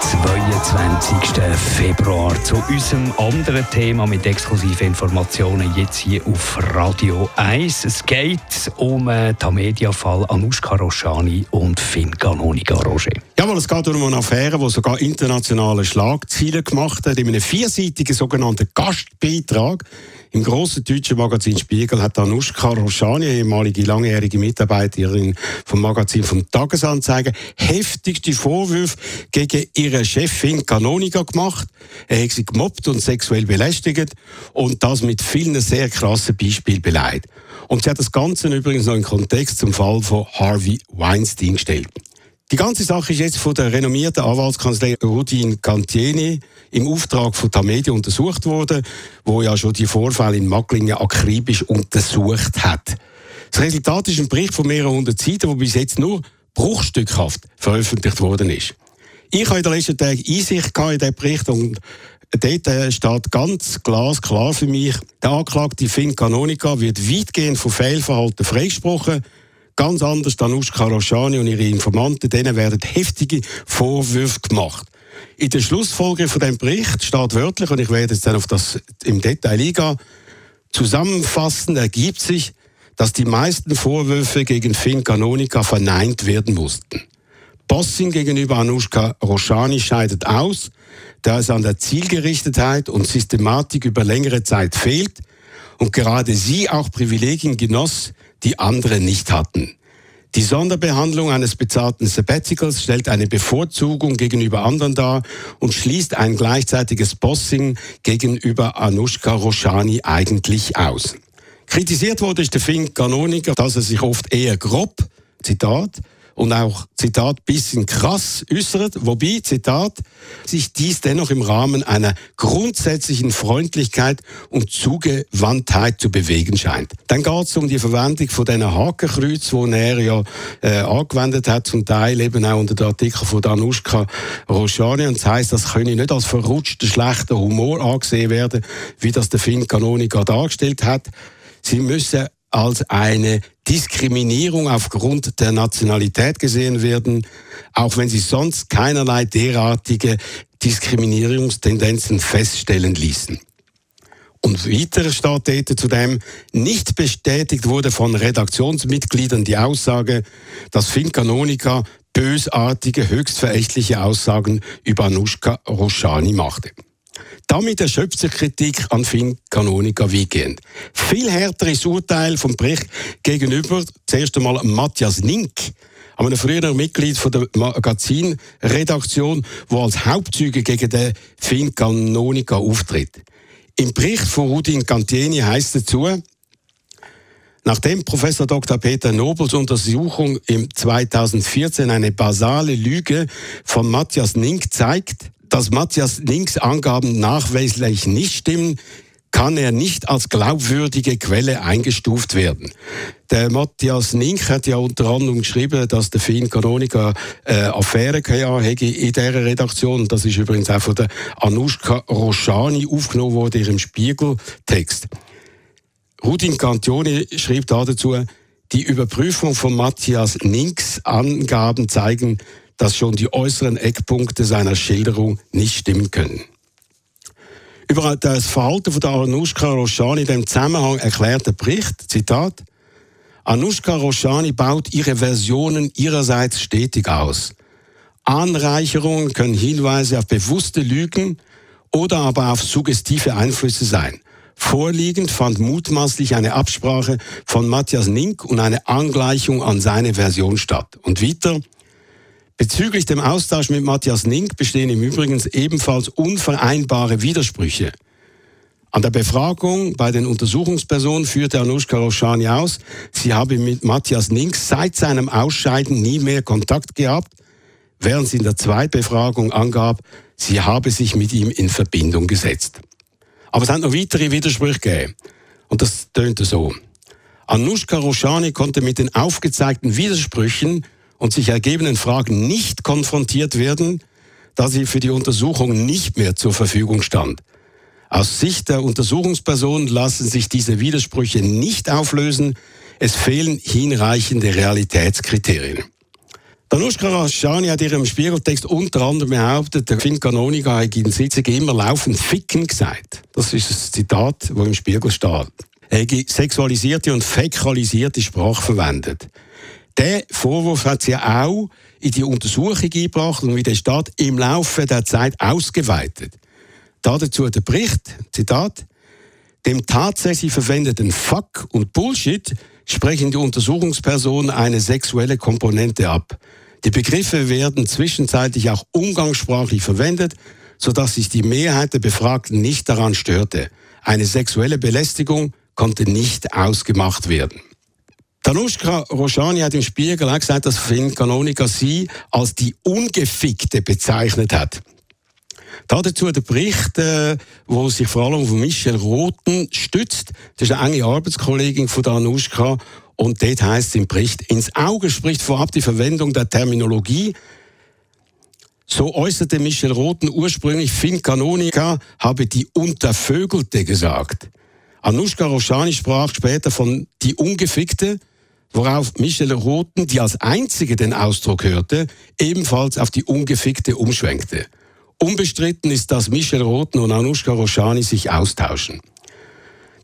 22. Februar, zu unserem anderen Thema mit exklusiven Informationen jetzt hier auf Radio 1. Es geht um den Tamedia-Fall Anushka Roshani und Finn Canonica Roger. Jawohl, es geht um eine Affäre, die sogar internationale Schlagzeilen gemacht hat. In einem vierseitigen sogenannten Gastbeitrag im grossen deutschen Magazin Spiegel hat Anushka Roshani, ehemalige langjährige Mitarbeiterin vom Magazin vom Tagesanzeiger, heftigste Vorwürfe gegen ihre Chefin Canonica gemacht. Er hat sie gemobbt und sexuell belästigt und das mit vielen sehr krassen Beispielen beleidigt. Und sie hat das Ganze übrigens noch in Kontext zum Fall von Harvey Weinstein gestellt. Die ganze Sache ist jetzt von der renommierten Anwaltskanzlei Rudin Cantieni im Auftrag von Tamedia untersucht worden, wo ja schon die Vorfälle in Macklingen akribisch untersucht hat. Das Resultat ist ein Bericht von mehreren hundert Seiten, der bis jetzt nur bruchstückhaft veröffentlicht worden ist. Ich habe in den letzten Tagen Einsicht in diesen Bericht und dort äh, steht ganz glasklar für mich, der Anklagte Finn Canonica wird weitgehend von Fehlverhalten freigesprochen Ganz anders Danushka Roshani und ihre Informanten, denen werden heftige Vorwürfe gemacht. In der Schlussfolgerung von dem Bericht steht wörtlich, und ich werde jetzt dann auf das im Detail eingehen, zusammenfassend ergibt sich, dass die meisten Vorwürfe gegen Finn Canonica verneint werden mussten. Bossing gegenüber Anushka Roshani scheidet aus, da es an der Zielgerichtetheit und Systematik über längere Zeit fehlt und gerade sie auch Privilegien genoss, die andere nicht hatten. Die Sonderbehandlung eines bezahlten Sabbaticals stellt eine Bevorzugung gegenüber anderen dar und schließt ein gleichzeitiges Bossing gegenüber Anushka Roshani eigentlich aus. Kritisiert wurde Fink Kanoniker, dass er sich oft eher grob, Zitat, und auch, Zitat, bisschen krass äußert, wobei, Zitat, sich dies dennoch im Rahmen einer grundsätzlichen Freundlichkeit und Zugewandtheit zu bewegen scheint. Dann geht es um die Verwendung von diesen Hakenkreuz, die er ja äh, angewendet hat, zum Teil eben auch unter dem Artikel von Danushka Roshani. Und das heisst, das könne nicht als verrutschter, schlechter Humor angesehen werden, wie das der Finn Canonica dargestellt hat. Sie müssen als eine Diskriminierung aufgrund der Nationalität gesehen werden, auch wenn sie sonst keinerlei derartige Diskriminierungstendenzen feststellen ließen. Und weiter steht zudem, nicht bestätigt wurde von Redaktionsmitgliedern die Aussage, dass Finn Canonica bösartige, höchst verächtliche Aussagen über Anushka Roshani machte. Damit erschöpft sich Kritik an Finn Canonica weitgehend. Viel härteres Urteil vom Bericht gegenüber zuerst einmal Matthias Nink, einem früheren Mitglied von der Magazinredaktion, wo als Hauptzeuge gegen den Finn Canonica auftritt. Im Bericht von Rudin Cantieni heißt dazu, Nachdem Professor Dr. Peter Nobels Untersuchung im 2014 eine basale Lüge von Matthias Nink zeigt, dass Matthias Links Angaben nachweislich nicht stimmen, kann er nicht als glaubwürdige Quelle eingestuft werden. Der Matthias Nink hat ja unter anderem geschrieben, dass der Finn Canonica äh, Affäre hätte in dieser Redaktion. Das ist übrigens auch von der Anushka Roshani aufgenommen worden, im Spiegeltext. Rudin Cantioni schrieb dazu, die Überprüfung von Matthias Ninks Angaben zeigen, dass schon die äußeren Eckpunkte seiner Schilderung nicht stimmen können. Über das Verhalten von Anushka Roshani in dem Zusammenhang erklärt der Bericht, Zitat, Anushka Roshani baut ihre Versionen ihrerseits stetig aus. Anreicherungen können Hinweise auf bewusste Lügen oder aber auf suggestive Einflüsse sein. Vorliegend fand mutmaßlich eine Absprache von Matthias Nink und eine Angleichung an seine Version statt. Und weiter, Bezüglich dem Austausch mit Matthias Nink bestehen im Übrigen ebenfalls unvereinbare Widersprüche. An der Befragung bei den Untersuchungspersonen führte Anushka Roshani aus, sie habe mit Matthias Nink seit seinem Ausscheiden nie mehr Kontakt gehabt, während sie in der Zweitbefragung angab, sie habe sich mit ihm in Verbindung gesetzt. Aber es hat noch weitere Widersprüche gegeben. Und das tönte so. Anushka Roshani konnte mit den aufgezeigten Widersprüchen und sich ergebenen Fragen nicht konfrontiert werden, da sie für die Untersuchung nicht mehr zur Verfügung stand. Aus Sicht der Untersuchungsperson lassen sich diese Widersprüche nicht auflösen. Es fehlen hinreichende Realitätskriterien. Danushka Rashani hat ihrem Spiegeltext unter anderem behauptet, der Finn Canonica hat in Sitzung immer laufend Ficken gesagt. Das ist ein Zitat, das im Spiegel steht. Er hat sexualisierte und fäkalisierte Sprache verwendet. Der Vorwurf hat sie auch in die Untersuchung eingebracht und wie der Staat im Laufe der Zeit ausgeweitet. Dazu der Bericht, Zitat, dem tatsächlich verwendeten Fuck und Bullshit sprechen die Untersuchungspersonen eine sexuelle Komponente ab. Die Begriffe werden zwischenzeitlich auch umgangssprachlich verwendet, sodass sich die Mehrheit der Befragten nicht daran störte. Eine sexuelle Belästigung konnte nicht ausgemacht werden. Danushka Roshani hat im Spiegel auch gesagt, dass Finn Canonica sie als die Ungefickte bezeichnet hat. Dazu der Bericht, äh, wo sich vor allem auf Michel Roten stützt. Das ist eine enge Arbeitskollegin von Danushka. Und dort heißt es im Bericht, ins Auge spricht vorab die Verwendung der Terminologie. So äußerte Michel Roten ursprünglich, Finn Canonica habe die Untervögelte gesagt. Anushka Roshani sprach später von die Ungefickte worauf Michelle Roten, die als einzige den Ausdruck hörte, ebenfalls auf die Ungefickte umschwenkte. Unbestritten ist, dass Michelle Roten und Anushka Roshani sich austauschen.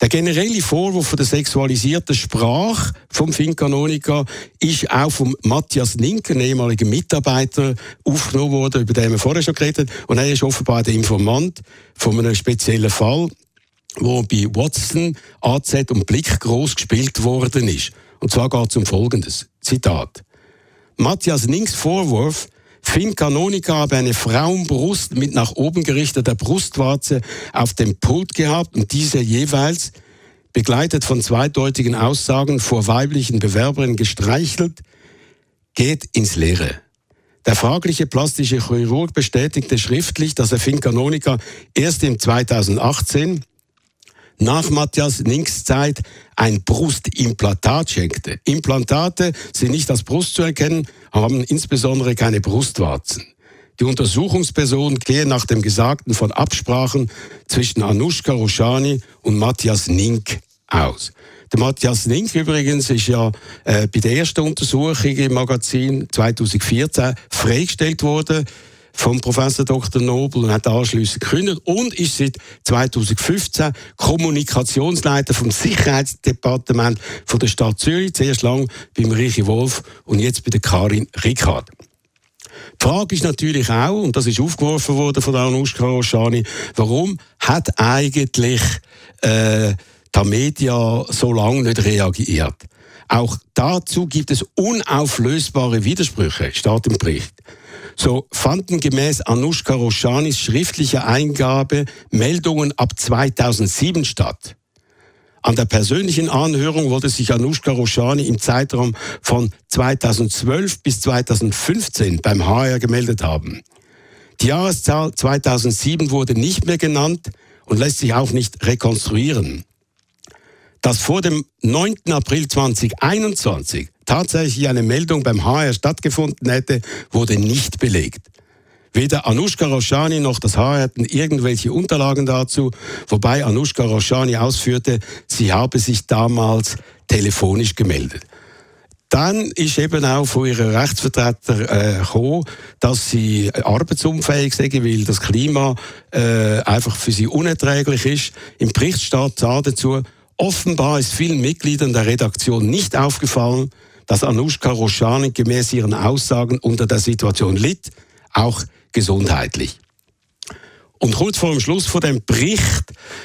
Der generelle Vorwurf der sexualisierten Sprache vom Finkanonika ist auch vom Matthias Ninken, ehemaligen Mitarbeiter, aufgenommen worden, über den wir vorher schon geredet haben. Und er ist offenbar der Informant von einem speziellen Fall, wo bei Watson, AZ und Blick groß gespielt worden ist. Und zwar geht es um Folgendes. Zitat. Matthias Nings Vorwurf, Finn Canonica habe eine Frauenbrust mit nach oben gerichteter Brustwarze auf dem Pult gehabt und diese jeweils, begleitet von zweideutigen Aussagen vor weiblichen Bewerberinnen gestreichelt, geht ins Leere. Der fragliche plastische Chirurg bestätigte schriftlich, dass er Finn Canonica erst im 2018 nach Matthias Ninks Zeit ein Brustimplantat schenkte. Implantate sind nicht als Brust zu erkennen, haben insbesondere keine Brustwarzen. Die Untersuchungspersonen gehen nach dem Gesagten von Absprachen zwischen Anushka Roshani und Matthias Nink aus. Der Matthias Nink übrigens ist ja äh, bei der ersten Untersuchung im Magazin 2014 freigestellt worden vom Professor Dr. Nobel und hat anschließend gekündigt und ist seit 2015 Kommunikationsleiter vom Sicherheitsdepartement von der Stadt Zürich, zuerst lang beim Richi Wolf und jetzt bei der Karin Rickard. Die Frage ist natürlich auch, und das ist aufgeworfen worden von Anushka Roshani, warum hat eigentlich äh, die Media so lange nicht reagiert? Auch dazu gibt es unauflösbare Widersprüche, steht im Bericht. So fanden gemäß Anushka Roshanis schriftlicher Eingabe Meldungen ab 2007 statt. An der persönlichen Anhörung wollte sich Anushka Roshani im Zeitraum von 2012 bis 2015 beim HR gemeldet haben. Die Jahreszahl 2007 wurde nicht mehr genannt und lässt sich auch nicht rekonstruieren. Dass vor dem 9. April 2021 tatsächlich eine Meldung beim HR stattgefunden hätte, wurde nicht belegt. Weder Anushka Roshani noch das HR hatten irgendwelche Unterlagen dazu, wobei Anushka Roshani ausführte, sie habe sich damals telefonisch gemeldet. Dann ist eben auch von ihren Rechtsvertreter äh, gekommen, dass sie arbeitsunfähig sind, weil das Klima äh, einfach für sie unerträglich ist. Im Bericht steht dazu, offenbar ist vielen Mitgliedern der Redaktion nicht aufgefallen, dass Anushka Roshani gemäß ihren Aussagen unter der Situation litt, auch gesundheitlich. Und kurz vor dem Schluss von dem Bericht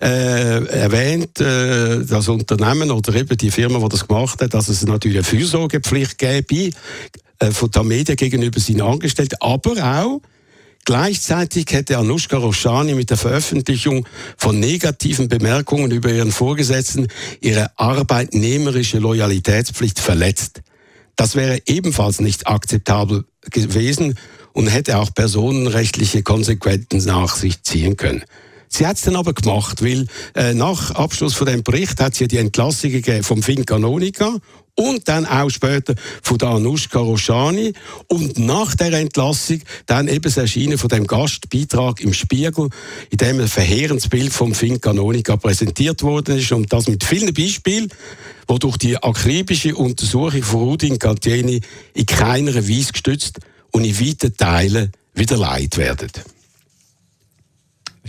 äh, erwähnt äh, das Unternehmen oder eben die Firma, die das gemacht hat, dass es natürlich eine Fürsorgepflicht gäbe äh, von der Medien gegenüber seinen Angestellten, aber auch Gleichzeitig hätte Anushka Roshani mit der Veröffentlichung von negativen Bemerkungen über ihren Vorgesetzten ihre arbeitnehmerische Loyalitätspflicht verletzt. Das wäre ebenfalls nicht akzeptabel gewesen und hätte auch personenrechtliche Konsequenzen nach sich ziehen können. Sie hat es dann aber gemacht, weil äh, nach Abschluss von dem Bericht hat sie die Entlassung vom Fin Canonica und dann auch später von der Anushka Roshani und nach der Entlassung dann eben das Erscheinen von dem Gastbeitrag im Spiegel, in dem ein verheerendes Bild vom Finn Canonica präsentiert worden ist und das mit vielen Beispielen, wo durch die akribische Untersuchung von Rudin Galtieni in keiner Weise gestützt und in weiten Teilen wieder leid werden.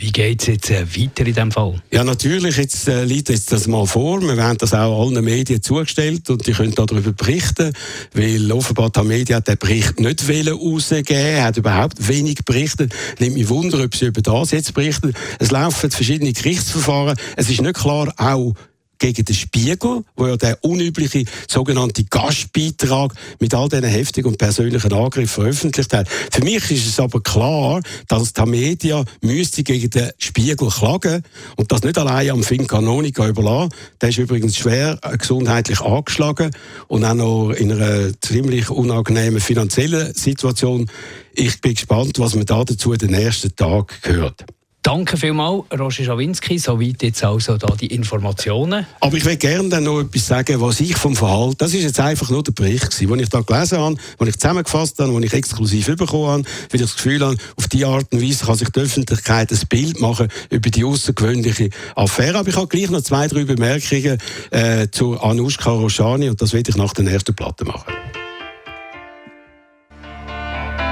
Wie geht es jetzt äh, weiter in diesem Fall? Ja, natürlich, jetzt äh, liegt jetzt das mal vor. Wir werden das auch allen Medien zugestellt und die können darüber berichten, weil offenbar die Medien hat den Bericht nicht rausgeben hat überhaupt wenig berichtet. Nimmt mich Wunder, ob sie über das jetzt berichten. Es laufen verschiedene Gerichtsverfahren. Es ist nicht klar, auch gegen den Spiegel, wo ja der unübliche sogenannte Gastbeitrag mit all diesen heftigen und persönlichen Angriffen veröffentlicht hat. Für mich ist es aber klar, dass die Media müsste gegen den Spiegel klagen und das nicht allein am Finn Canonica überlassen. Der ist übrigens schwer gesundheitlich angeschlagen und auch noch in einer ziemlich unangenehmen finanziellen Situation. Ich bin gespannt, was man da dazu den nächsten Tag hört. Danke vielmals, Roger Schawinski. Soweit jetzt also da die Informationen. Aber ich will gerne dann noch etwas sagen, was ich vom Verhalten, das ist jetzt einfach nur der Bericht den ich da gelesen habe, den ich zusammengefasst habe, den ich exklusiv bekommen habe, weil ich das Gefühl habe, auf diese Art und Weise kann sich die Öffentlichkeit ein Bild machen über die außergewöhnliche Affäre. Aber ich habe gleich noch zwei, drei Bemerkungen äh, zu Anushka Roshani und das werde ich nach der ersten Platte machen.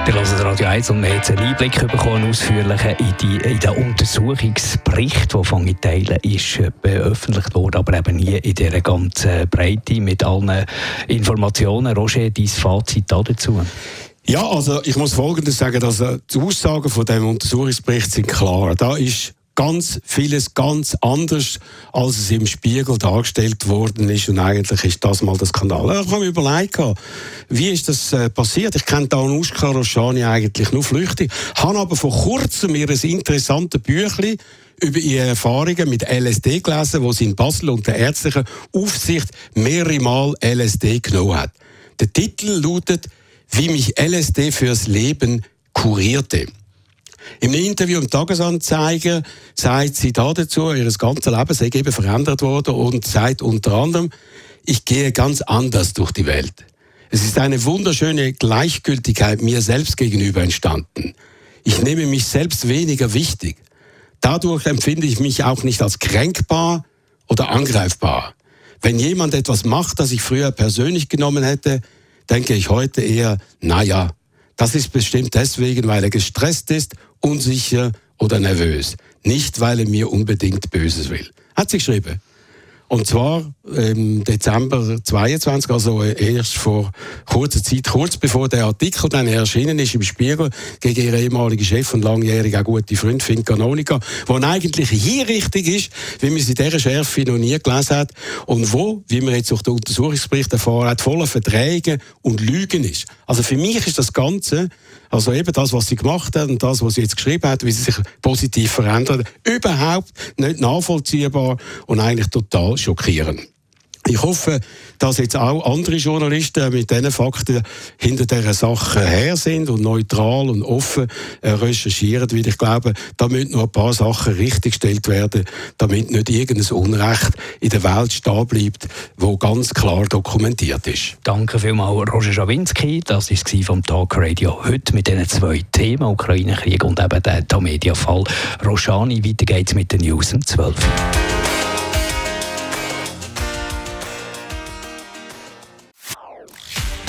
Wir hören Radio 1 und wir haben jetzt einen Einblick bekommen, ausführlichen in, die, in den Untersuchungsbericht, der von Teilen ist äh, veröffentlicht wurde, aber eben nie in dieser ganzen Breite mit allen Informationen. Roger, dein Fazit dazu? Ja, also ich muss Folgendes sagen, dass äh, die Aussagen von dem Untersuchungsbericht sind klar. Da ist ganz vieles ganz anders, als es im Spiegel dargestellt worden ist. Und eigentlich ist das mal der Skandal. Ich habe mir überlegt, wie ist das äh, passiert? Ich kenne Danushka Roshani eigentlich nur flüchtig, habe aber vor kurzem ihr ein interessantes Büchlein über ihre Erfahrungen mit LSD gelesen, wo sie in Basel unter ärztlicher Aufsicht mehrere Mal LSD genommen hat. Der Titel lautet Wie mich LSD fürs Leben kurierte. Im Interview im Tagesanzeiger sagt sie da dazu, ihr ganzes Leben sei eben verändert worden und sagt unter anderem, ich gehe ganz anders durch die Welt. Es ist eine wunderschöne Gleichgültigkeit mir selbst gegenüber entstanden. Ich nehme mich selbst weniger wichtig. Dadurch empfinde ich mich auch nicht als kränkbar oder angreifbar. Wenn jemand etwas macht, das ich früher persönlich genommen hätte, denke ich heute eher, naja, das ist bestimmt deswegen, weil er gestresst ist, unsicher oder nervös. Nicht, weil er mir unbedingt Böses will. Hat sie geschrieben. Und zwar im Dezember 22, also erst vor kurzer Zeit, kurz bevor der Artikel dann erschienen ist im Spiegel gegen ihren ehemaligen Chef und langjährigen auch gute Freund Finn Canonica, wo eigentlich hier richtig ist, wie man sie in dieser Schärfe noch nie gelesen hat und wo, wie man jetzt durch den Untersuchungsbericht erfahren hat, voller Verträge und Lügen ist. Also für mich ist das Ganze also eben das, was sie gemacht hat und das, was sie jetzt geschrieben hat, wie sie sich positiv verändert, überhaupt nicht nachvollziehbar und eigentlich total schockierend. Ich hoffe, dass jetzt auch andere Journalisten mit diesen Fakten hinter dieser Sache her sind und neutral und offen äh, recherchieren, weil ich glaube, da müssen noch ein paar Sachen richtiggestellt werden, damit nicht irgendein Unrecht in der Welt stehen bleibt, wo ganz klar dokumentiert ist. Danke vielmals, Roger Schawinski. Das war vom Talk Radio heute mit diesen zwei Themen, Ukraine-Krieg und eben der Tamedia-Fall. Roshani, weiter geht's mit den News um 12